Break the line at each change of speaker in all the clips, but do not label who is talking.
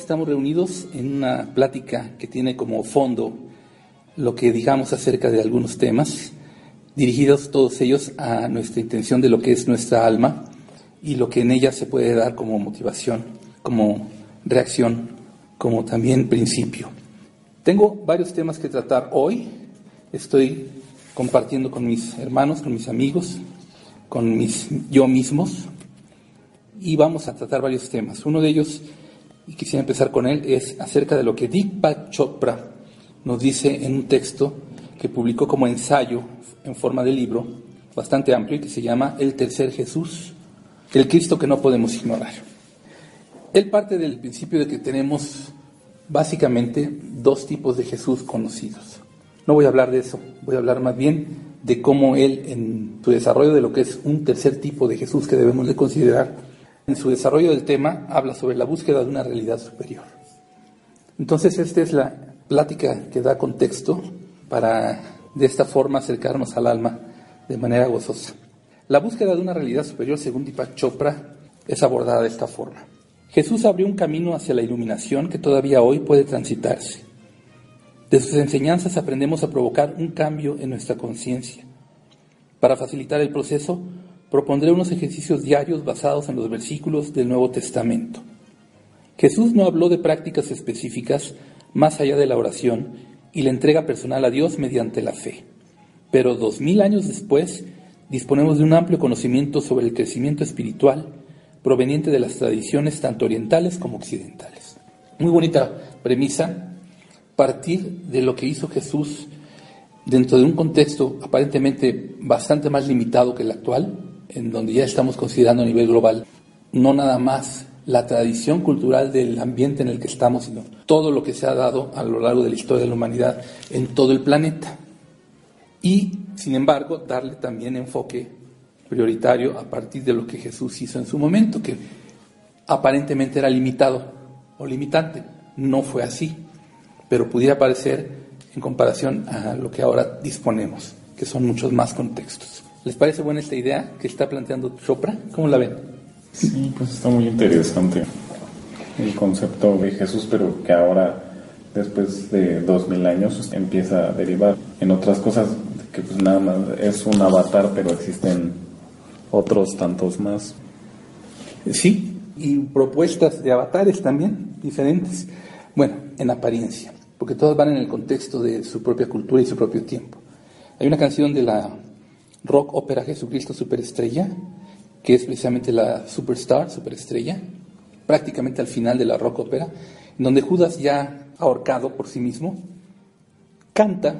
Estamos reunidos en una plática que tiene como fondo lo que digamos acerca de algunos temas, dirigidos todos ellos a nuestra intención de lo que es nuestra alma y lo que en ella se puede dar como motivación, como reacción, como también principio. Tengo varios temas que tratar hoy, estoy compartiendo con mis hermanos, con mis amigos, con mis yo mismos, y vamos a tratar varios temas. Uno de ellos, y quisiera empezar con él, es acerca de lo que Deepak Chopra nos dice en un texto que publicó como ensayo en forma de libro, bastante amplio, y que se llama El tercer Jesús, el Cristo que no podemos ignorar. Él parte del principio de que tenemos básicamente dos tipos de Jesús conocidos. No voy a hablar de eso, voy a hablar más bien de cómo él en su desarrollo de lo que es un tercer tipo de Jesús que debemos de considerar en su desarrollo del tema, habla sobre la búsqueda de una realidad superior. Entonces, esta es la plática que da contexto para de esta forma acercarnos al alma de manera gozosa. La búsqueda de una realidad superior, según Deepak Chopra, es abordada de esta forma. Jesús abrió un camino hacia la iluminación que todavía hoy puede transitarse. De sus enseñanzas aprendemos a provocar un cambio en nuestra conciencia. Para facilitar el proceso, propondré unos ejercicios diarios basados en los versículos del Nuevo Testamento. Jesús no habló de prácticas específicas más allá de la oración y la entrega personal a Dios mediante la fe. Pero dos mil años después disponemos de un amplio conocimiento sobre el crecimiento espiritual proveniente de las tradiciones tanto orientales como occidentales. Muy bonita premisa, partir de lo que hizo Jesús dentro de un contexto aparentemente bastante más limitado que el actual, en donde ya estamos considerando a nivel global no nada más la tradición cultural del ambiente en el que estamos, sino todo lo que se ha dado a lo largo de la historia de la humanidad en todo el planeta. Y, sin embargo, darle también enfoque prioritario a partir de lo que Jesús hizo en su momento, que aparentemente era limitado o limitante. No fue así, pero pudiera parecer en comparación a lo que ahora disponemos, que son muchos más contextos. ¿Les parece buena esta idea que está planteando Chopra? ¿Cómo la ven?
Sí, pues está muy interesante el concepto de Jesús, pero que ahora, después de dos mil años, empieza a derivar en otras cosas que pues nada más es un avatar, pero existen otros tantos más.
Sí, y propuestas de avatares también diferentes. Bueno, en apariencia, porque todas van en el contexto de su propia cultura y su propio tiempo. Hay una canción de la rock ópera Jesucristo Superestrella, que es precisamente la Superstar, Superestrella, prácticamente al final de la rock ópera, donde Judas ya ahorcado por sí mismo, canta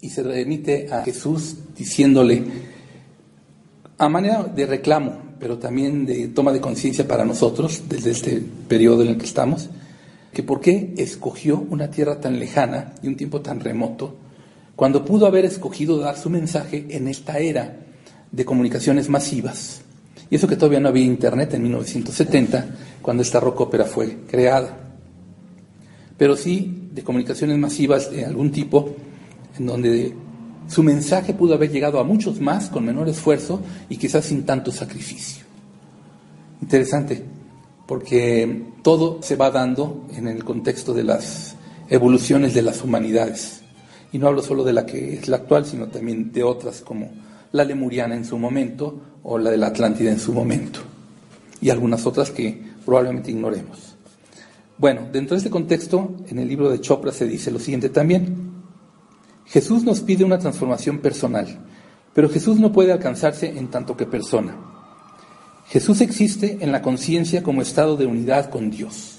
y se remite a Jesús diciéndole, a manera de reclamo, pero también de toma de conciencia para nosotros, desde este periodo en el que estamos, que por qué escogió una tierra tan lejana y un tiempo tan remoto cuando pudo haber escogido dar su mensaje en esta era de comunicaciones masivas. Y eso que todavía no había Internet en 1970, cuando esta rock ópera fue creada. Pero sí de comunicaciones masivas de algún tipo, en donde su mensaje pudo haber llegado a muchos más con menor esfuerzo y quizás sin tanto sacrificio. Interesante, porque todo se va dando en el contexto de las evoluciones de las humanidades. Y no hablo solo de la que es la actual, sino también de otras como la lemuriana en su momento o la de la Atlántida en su momento. Y algunas otras que probablemente ignoremos. Bueno, dentro de este contexto, en el libro de Chopra se dice lo siguiente también. Jesús nos pide una transformación personal, pero Jesús no puede alcanzarse en tanto que persona. Jesús existe en la conciencia como estado de unidad con Dios.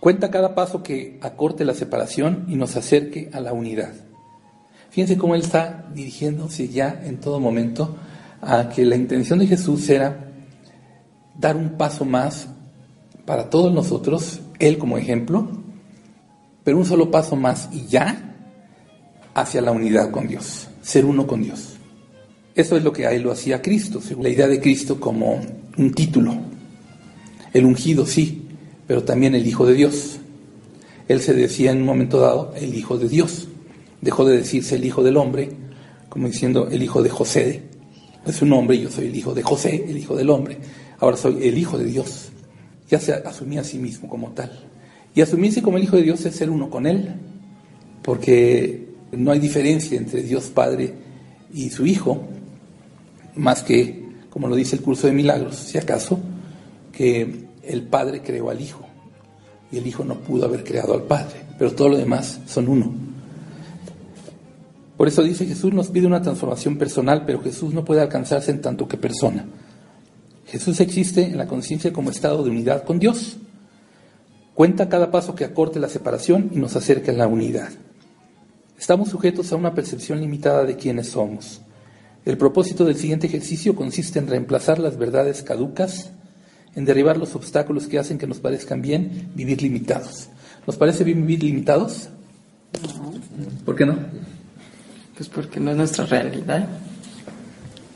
Cuenta cada paso que acorte la separación y nos acerque a la unidad. Fíjense cómo Él está dirigiéndose ya en todo momento a que la intención de Jesús era dar un paso más para todos nosotros, Él como ejemplo, pero un solo paso más y ya hacia la unidad con Dios, ser uno con Dios. Eso es lo que a Él lo hacía Cristo, la idea de Cristo como un título. El ungido, sí, pero también el Hijo de Dios. Él se decía en un momento dado el Hijo de Dios. Dejó de decirse el Hijo del Hombre, como diciendo el Hijo de José. Es un hombre yo soy el Hijo de José, el Hijo del Hombre. Ahora soy el Hijo de Dios. ya se asumía a sí mismo como tal. Y asumirse como el Hijo de Dios es ser uno con Él, porque no hay diferencia entre Dios Padre y su Hijo, más que, como lo dice el curso de milagros, si acaso, que el Padre creó al Hijo y el Hijo no pudo haber creado al Padre, pero todo lo demás son uno. Por eso dice Jesús nos pide una transformación personal, pero Jesús no puede alcanzarse en tanto que persona. Jesús existe en la conciencia como estado de unidad con Dios. Cuenta cada paso que acorte la separación y nos acerca a la unidad. Estamos sujetos a una percepción limitada de quiénes somos. El propósito del siguiente ejercicio consiste en reemplazar las verdades caducas, en derribar los obstáculos que hacen que nos parezcan bien vivir limitados. ¿Nos parece bien vivir limitados? ¿Por qué no?
Pues porque no es nuestra realidad.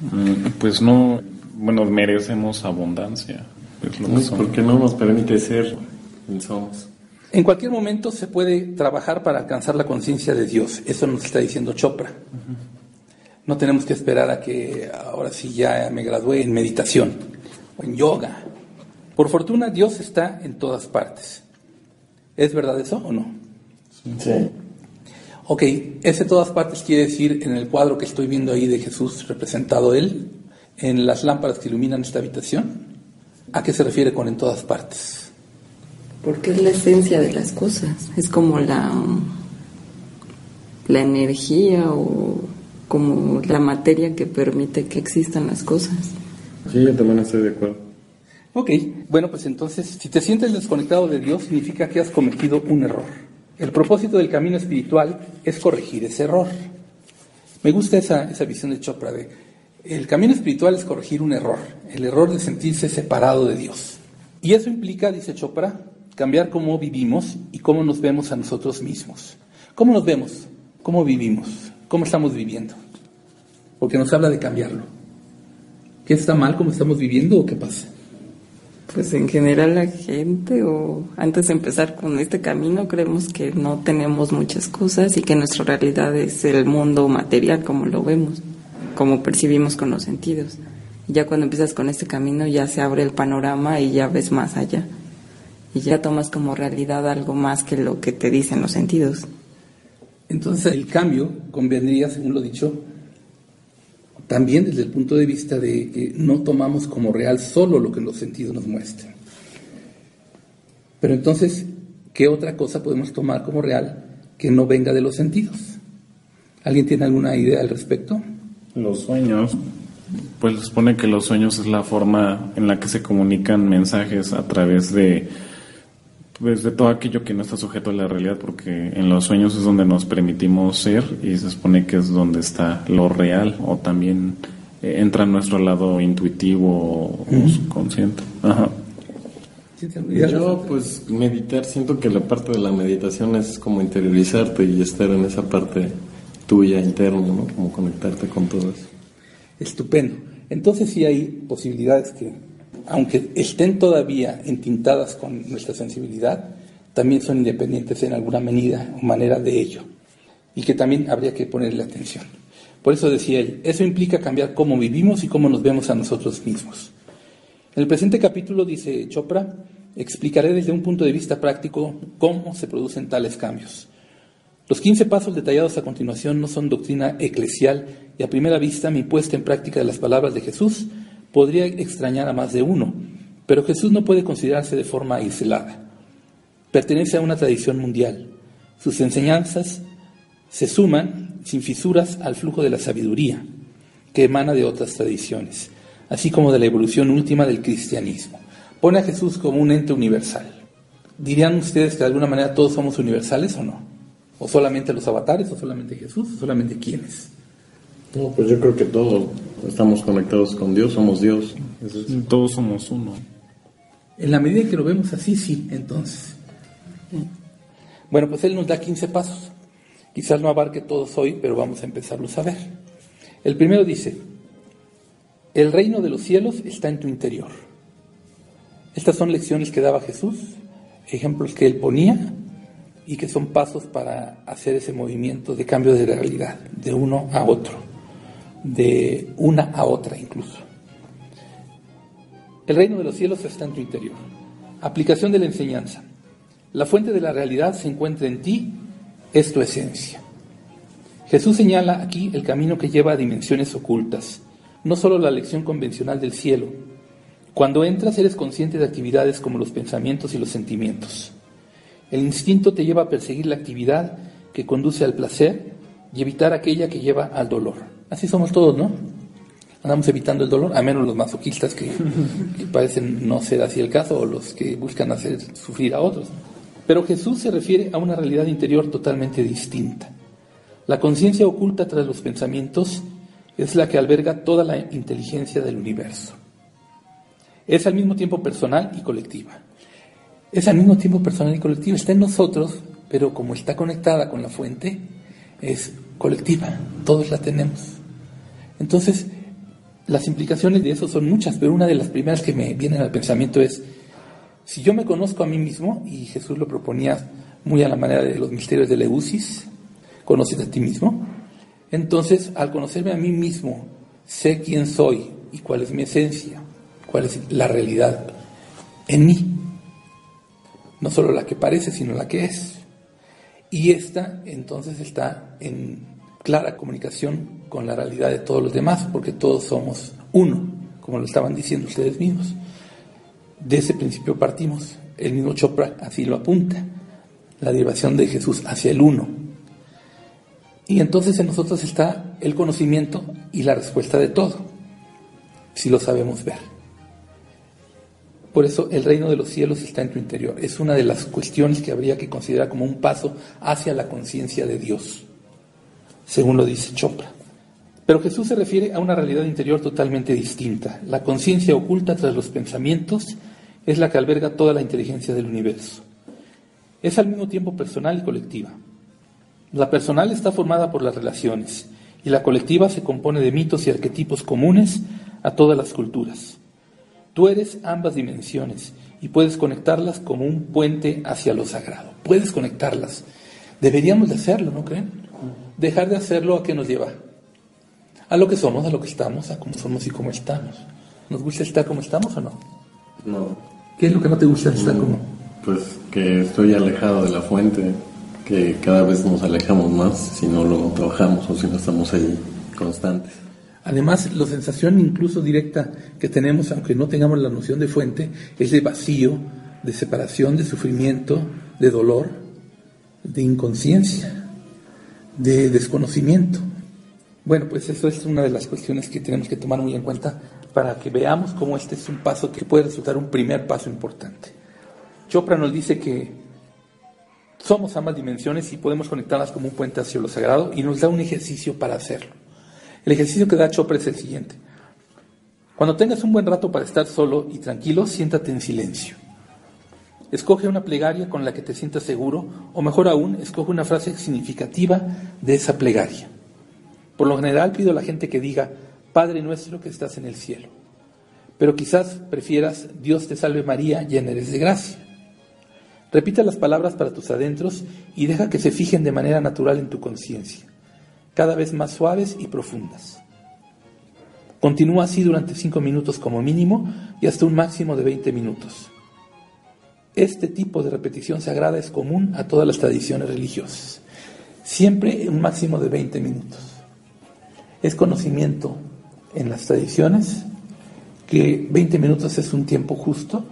Mm, pues no, bueno, merecemos abundancia.
Es porque no nos permite ser quien somos.
En cualquier momento se puede trabajar para alcanzar la conciencia de Dios. Eso nos está diciendo Chopra. No tenemos que esperar a que ahora sí ya me gradué en meditación o en yoga. Por fortuna Dios está en todas partes. ¿Es verdad eso o no?
Sí.
Ok, ese todas partes quiere decir en el cuadro que estoy viendo ahí de Jesús representado él, en las lámparas que iluminan esta habitación. ¿A qué se refiere con en todas partes?
Porque es la esencia de las cosas, es como la, la energía o como la materia que permite que existan las cosas.
Sí, yo también estoy de acuerdo.
Ok, bueno, pues entonces, si te sientes desconectado de Dios, significa que has cometido un error. El propósito del camino espiritual es corregir ese error. Me gusta esa, esa visión de Chopra de el camino espiritual es corregir un error, el error de sentirse separado de Dios. Y eso implica, dice Chopra, cambiar cómo vivimos y cómo nos vemos a nosotros mismos. ¿Cómo nos vemos? ¿Cómo vivimos? ¿Cómo estamos viviendo? Porque nos habla de cambiarlo. ¿Qué está mal cómo estamos viviendo o qué pasa?
Pues en general la gente o antes de empezar con este camino creemos que no tenemos muchas cosas y que nuestra realidad es el mundo material como lo vemos, como percibimos con los sentidos. Ya cuando empiezas con este camino ya se abre el panorama y ya ves más allá. Y ya tomas como realidad algo más que lo que te dicen los sentidos.
Entonces el cambio convendría, según lo dicho, también desde el punto de vista de que no tomamos como real solo lo que los sentidos nos muestran. Pero entonces, ¿qué otra cosa podemos tomar como real que no venga de los sentidos? ¿Alguien tiene alguna idea al respecto?
Los sueños, pues supone que los sueños es la forma en la que se comunican mensajes a través de pues, de todo aquello que no está sujeto a la realidad, porque en los sueños es donde nos permitimos ser y se supone que es donde está lo real o también eh, entra en nuestro lado intuitivo o subconsciente. Ajá.
Yo, pues, meditar, siento que la parte de la meditación es como interiorizarte y estar en esa parte tuya interna, ¿no? Como conectarte con todo eso.
Estupendo. Entonces sí hay posibilidades que aunque estén todavía entintadas con nuestra sensibilidad, también son independientes en alguna medida o manera de ello, y que también habría que ponerle atención. Por eso decía él, eso implica cambiar cómo vivimos y cómo nos vemos a nosotros mismos. En el presente capítulo, dice Chopra, explicaré desde un punto de vista práctico cómo se producen tales cambios. Los 15 pasos detallados a continuación no son doctrina eclesial y a primera vista mi puesta en práctica de las palabras de Jesús podría extrañar a más de uno, pero Jesús no puede considerarse de forma aislada. Pertenece a una tradición mundial. Sus enseñanzas se suman sin fisuras al flujo de la sabiduría que emana de otras tradiciones, así como de la evolución última del cristianismo. Pone a Jesús como un ente universal. ¿Dirían ustedes que de alguna manera todos somos universales o no? ¿O solamente los avatares, o solamente Jesús, o solamente quiénes?
No, pues yo creo que todos estamos conectados con Dios, somos Dios.
Todos somos uno.
En la medida en que lo vemos así, sí, entonces. Bueno, pues Él nos da 15 pasos. Quizás no abarque todos hoy, pero vamos a empezarlos a ver. El primero dice, el reino de los cielos está en tu interior. Estas son lecciones que daba Jesús, ejemplos que Él ponía y que son pasos para hacer ese movimiento de cambio de realidad, de uno a otro de una a otra incluso. El reino de los cielos está en tu interior. Aplicación de la enseñanza. La fuente de la realidad se encuentra en ti, es tu esencia. Jesús señala aquí el camino que lleva a dimensiones ocultas, no solo la lección convencional del cielo. Cuando entras eres consciente de actividades como los pensamientos y los sentimientos. El instinto te lleva a perseguir la actividad que conduce al placer y evitar aquella que lleva al dolor. Así somos todos, ¿no? Andamos evitando el dolor, a menos los masoquistas que, que parecen no ser así el caso o los que buscan hacer sufrir a otros. Pero Jesús se refiere a una realidad interior totalmente distinta. La conciencia oculta tras los pensamientos es la que alberga toda la inteligencia del universo. Es al mismo tiempo personal y colectiva. Es al mismo tiempo personal y colectiva. Está en nosotros, pero como está conectada con la fuente, es colectiva. Todos la tenemos. Entonces, las implicaciones de eso son muchas, pero una de las primeras que me vienen al pensamiento es, si yo me conozco a mí mismo, y Jesús lo proponía muy a la manera de los misterios de Leusis, conoces a ti mismo, entonces al conocerme a mí mismo, sé quién soy y cuál es mi esencia, cuál es la realidad en mí. No solo la que parece, sino la que es. Y esta entonces está en clara comunicación con la realidad de todos los demás, porque todos somos uno, como lo estaban diciendo ustedes mismos. De ese principio partimos. El mismo Chopra así lo apunta. La derivación de Jesús hacia el uno. Y entonces en nosotros está el conocimiento y la respuesta de todo, si lo sabemos ver. Por eso el reino de los cielos está en tu interior. Es una de las cuestiones que habría que considerar como un paso hacia la conciencia de Dios, según lo dice Chopra. Pero Jesús se refiere a una realidad interior totalmente distinta. La conciencia oculta tras los pensamientos es la que alberga toda la inteligencia del universo. Es al mismo tiempo personal y colectiva. La personal está formada por las relaciones y la colectiva se compone de mitos y arquetipos comunes a todas las culturas. Tú eres ambas dimensiones y puedes conectarlas como un puente hacia lo sagrado. Puedes conectarlas. Deberíamos de hacerlo, ¿no creen? Dejar de hacerlo a qué nos lleva? A lo que somos, a lo que estamos, a cómo somos y cómo estamos. ¿Nos gusta estar como estamos o no?
No.
¿Qué es lo que no te gusta estar como?
Pues que estoy alejado de la fuente, que cada vez nos alejamos más si no lo trabajamos o si no estamos ahí constantes.
Además, la sensación incluso directa que tenemos, aunque no tengamos la noción de fuente, es de vacío, de separación, de sufrimiento, de dolor, de inconsciencia, de desconocimiento. Bueno, pues eso es una de las cuestiones que tenemos que tomar muy en cuenta para que veamos cómo este es un paso que puede resultar un primer paso importante. Chopra nos dice que somos ambas dimensiones y podemos conectarlas como un puente hacia lo sagrado y nos da un ejercicio para hacerlo. El ejercicio que da Chopra es el siguiente. Cuando tengas un buen rato para estar solo y tranquilo, siéntate en silencio. Escoge una plegaria con la que te sientas seguro, o mejor aún, escoge una frase significativa de esa plegaria. Por lo general pido a la gente que diga, Padre nuestro que estás en el cielo. Pero quizás prefieras, Dios te salve María, llena eres de gracia. Repita las palabras para tus adentros y deja que se fijen de manera natural en tu conciencia cada vez más suaves y profundas. Continúa así durante 5 minutos como mínimo y hasta un máximo de 20 minutos. Este tipo de repetición sagrada es común a todas las tradiciones religiosas. Siempre un máximo de 20 minutos. Es conocimiento en las tradiciones que 20 minutos es un tiempo justo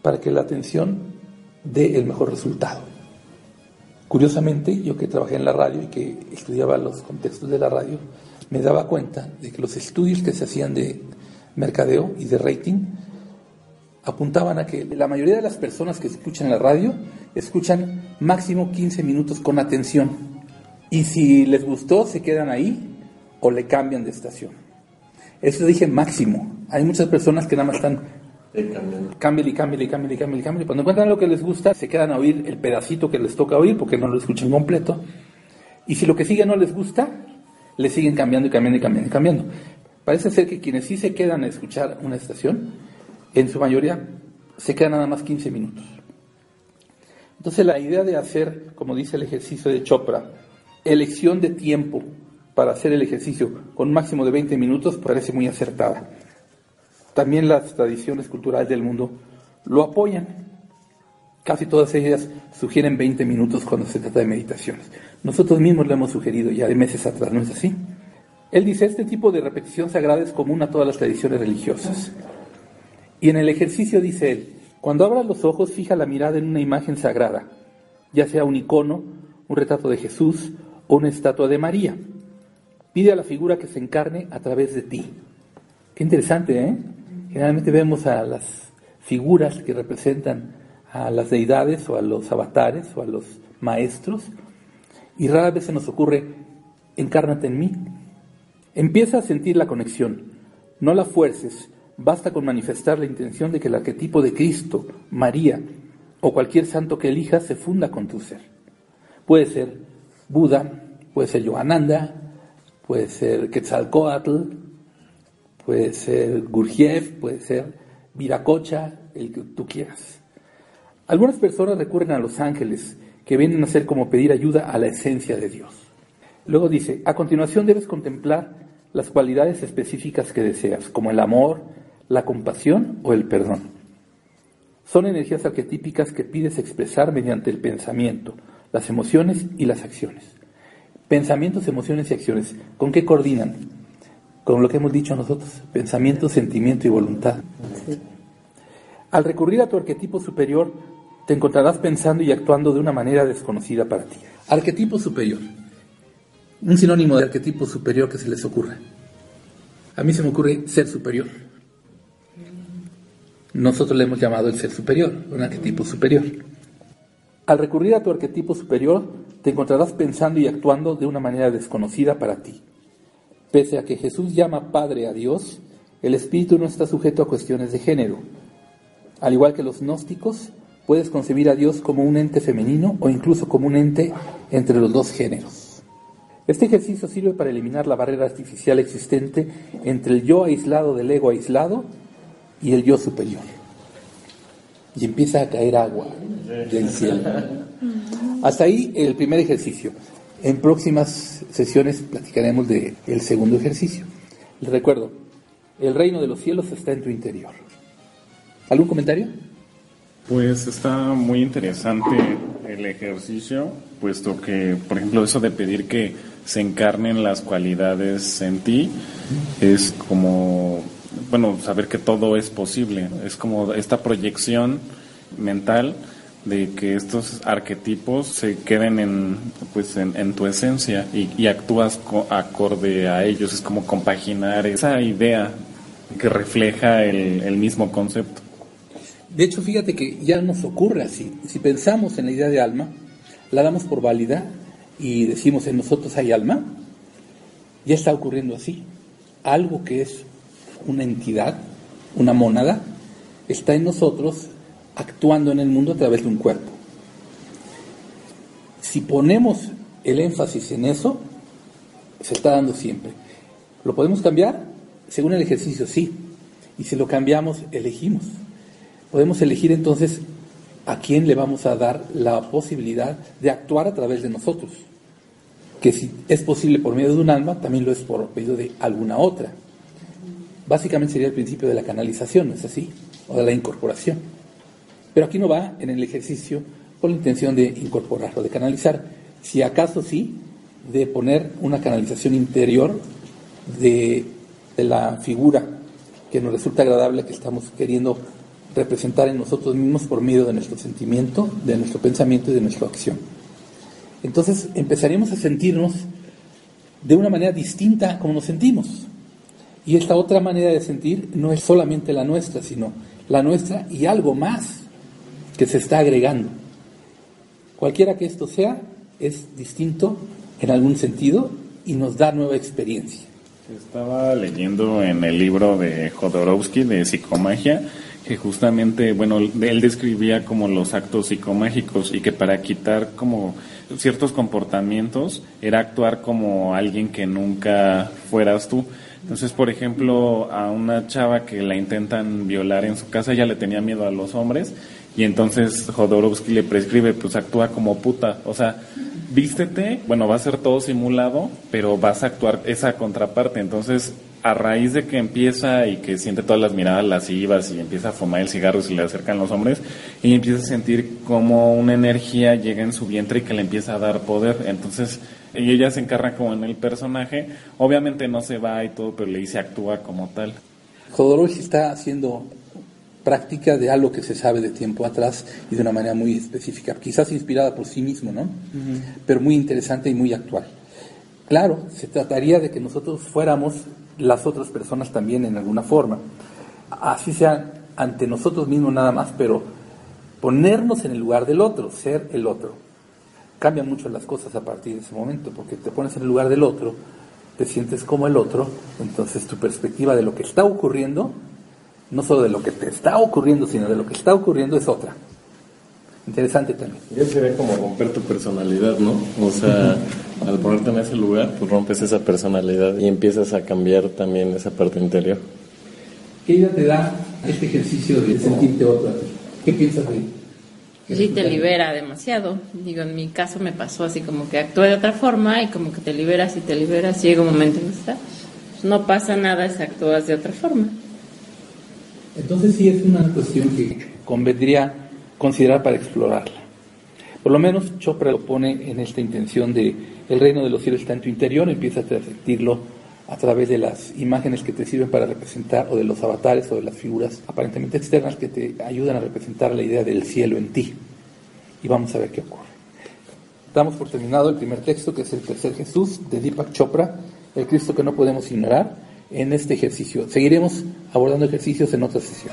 para que la atención dé el mejor resultado. Curiosamente, yo que trabajé en la radio y que estudiaba los contextos de la radio, me daba cuenta de que los estudios que se hacían de mercadeo y de rating apuntaban a que la mayoría de las personas que escuchan la radio escuchan máximo 15 minutos con atención. Y si les gustó, se quedan ahí o le cambian de estación. Eso dije máximo. Hay muchas personas que nada más están Cambien y cambien y cambien y cambien y cambien. Cuando encuentran lo que les gusta, se quedan a oír el pedacito que les toca oír porque no lo escuchan completo. Y si lo que sigue no les gusta, le siguen cambiando y cambiando y cambiando y cambiando. Parece ser que quienes sí se quedan a escuchar una estación, en su mayoría se quedan nada más 15 minutos. Entonces la idea de hacer, como dice el ejercicio de Chopra, elección de tiempo para hacer el ejercicio con un máximo de 20 minutos parece muy acertada también las tradiciones culturales del mundo lo apoyan. Casi todas ellas sugieren 20 minutos cuando se trata de meditaciones. Nosotros mismos lo hemos sugerido ya de meses atrás, ¿no es así? Él dice, este tipo de repetición sagrada es común a todas las tradiciones religiosas. Y en el ejercicio dice él, cuando abras los ojos, fija la mirada en una imagen sagrada, ya sea un icono, un retrato de Jesús o una estatua de María. Pide a la figura que se encarne a través de ti. Qué interesante, ¿eh? Generalmente vemos a las figuras que representan a las deidades o a los avatares o a los maestros y rara vez se nos ocurre, encárnate en mí. Empieza a sentir la conexión, no la fuerces, basta con manifestar la intención de que el arquetipo de Cristo, María o cualquier santo que elijas se funda con tu ser. Puede ser Buda, puede ser Yogananda, puede ser Quetzalcoatl, puede ser Gurjiev, puede ser Viracocha, el que tú quieras. Algunas personas recurren a los ángeles, que vienen a ser como pedir ayuda a la esencia de Dios. Luego dice, a continuación debes contemplar las cualidades específicas que deseas, como el amor, la compasión o el perdón. Son energías arquetípicas que pides expresar mediante el pensamiento, las emociones y las acciones. Pensamientos, emociones y acciones, ¿con qué coordinan? Con lo que hemos dicho nosotros, pensamiento, sentimiento y voluntad. Al recurrir a tu arquetipo superior, te encontrarás pensando y actuando de una manera desconocida para ti. Arquetipo superior. Un sinónimo de arquetipo superior que se les ocurra. A mí se me ocurre ser superior. Nosotros le hemos llamado el ser superior, un arquetipo superior. Al recurrir a tu arquetipo superior, te encontrarás pensando y actuando de una manera desconocida para ti. Pese a que Jesús llama Padre a Dios, el espíritu no está sujeto a cuestiones de género. Al igual que los gnósticos, puedes concebir a Dios como un ente femenino o incluso como un ente entre los dos géneros. Este ejercicio sirve para eliminar la barrera artificial existente entre el yo aislado del ego aislado y el yo superior. Y empieza a caer agua del cielo. Hasta ahí el primer ejercicio. En próximas sesiones platicaremos del el segundo ejercicio. Les recuerdo, el reino de los cielos está en tu interior. ¿Algún comentario?
Pues está muy interesante el ejercicio, puesto que, por ejemplo, eso de pedir que se encarnen las cualidades en ti es como bueno, saber que todo es posible. Es como esta proyección mental de que estos arquetipos se queden en, pues, en, tu esencia y, actúas acorde a ellos. Es como compaginar esa idea que refleja el, el mismo concepto.
De hecho, fíjate que ya nos ocurre así. Si pensamos en la idea de alma, la damos por válida y decimos en nosotros hay alma, ya está ocurriendo así. Algo que es una entidad, una mónada, está en nosotros actuando en el mundo a través de un cuerpo. Si ponemos el énfasis en eso, se está dando siempre. ¿Lo podemos cambiar? Según el ejercicio, sí. Y si lo cambiamos, elegimos. Podemos elegir entonces a quién le vamos a dar la posibilidad de actuar a través de nosotros. Que si es posible por medio de un alma, también lo es por medio de alguna otra. Básicamente sería el principio de la canalización, ¿no es así? O de la incorporación. Pero aquí no va en el ejercicio con la intención de incorporar o de canalizar. Si acaso sí, de poner una canalización interior de, de la figura que nos resulta agradable, que estamos queriendo representar en nosotros mismos por medio de nuestro sentimiento, de nuestro pensamiento y de nuestra acción. Entonces empezaríamos a sentirnos de una manera distinta como nos sentimos. Y esta otra manera de sentir no es solamente la nuestra, sino la nuestra y algo más que se está agregando. Cualquiera que esto sea, es distinto en algún sentido y nos da nueva experiencia.
Estaba leyendo en el libro de Jodorowsky de psicomagia que justamente, bueno, él describía como los actos psicomágicos y que para quitar como ciertos comportamientos era actuar como alguien que nunca fueras tú. Entonces, por ejemplo, a una chava que la intentan violar en su casa, ella le tenía miedo a los hombres y entonces Jodorowsky le prescribe, pues actúa como puta, o sea, vístete, bueno, va a ser todo simulado, pero vas a actuar esa contraparte, entonces a raíz de que empieza y que siente todas las miradas lascivas y empieza a fumar el cigarro y se le acercan los hombres, y empieza a sentir como una energía llega en su vientre y que le empieza a dar poder. Entonces, ella se encarna como en el personaje. Obviamente no se va y todo, pero le dice actúa como tal.
Jodorowsky está haciendo práctica de algo que se sabe de tiempo atrás y de una manera muy específica, quizás inspirada por sí mismo, ¿no? Pero muy interesante y muy actual. Claro, se trataría de que nosotros fuéramos las otras personas también en alguna forma. Así sea ante nosotros mismos nada más, pero ponernos en el lugar del otro, ser el otro. Cambian mucho las cosas a partir de ese momento, porque te pones en el lugar del otro, te sientes como el otro, entonces tu perspectiva de lo que está ocurriendo, no solo de lo que te está ocurriendo, sino de lo que está ocurriendo es otra. Interesante también.
Y eso sería como romper tu personalidad, ¿no? O sea, al ponerte en ese lugar, pues rompes esa personalidad y empiezas a cambiar también esa parte interior.
¿Qué idea te da este ejercicio de sentirte otro? ¿Qué piensas de
Sí, te libera demasiado. Digo, en mi caso me pasó así como que actúa de otra forma y como que te liberas y te liberas. Llega un momento en que está, pues no pasa nada si actúas de otra forma.
Entonces sí es una cuestión que convendría considerar para explorarla. Por lo menos Chopra lo pone en esta intención de el reino de los cielos está en tu interior, empieza a sentirlo a través de las imágenes que te sirven para representar, o de los avatares, o de las figuras aparentemente externas que te ayudan a representar la idea del cielo en ti. Y vamos a ver qué ocurre. Damos por terminado el primer texto, que es el tercer Jesús, de Deepak Chopra, el Cristo que no podemos ignorar, en este ejercicio. Seguiremos abordando ejercicios en otra sesión.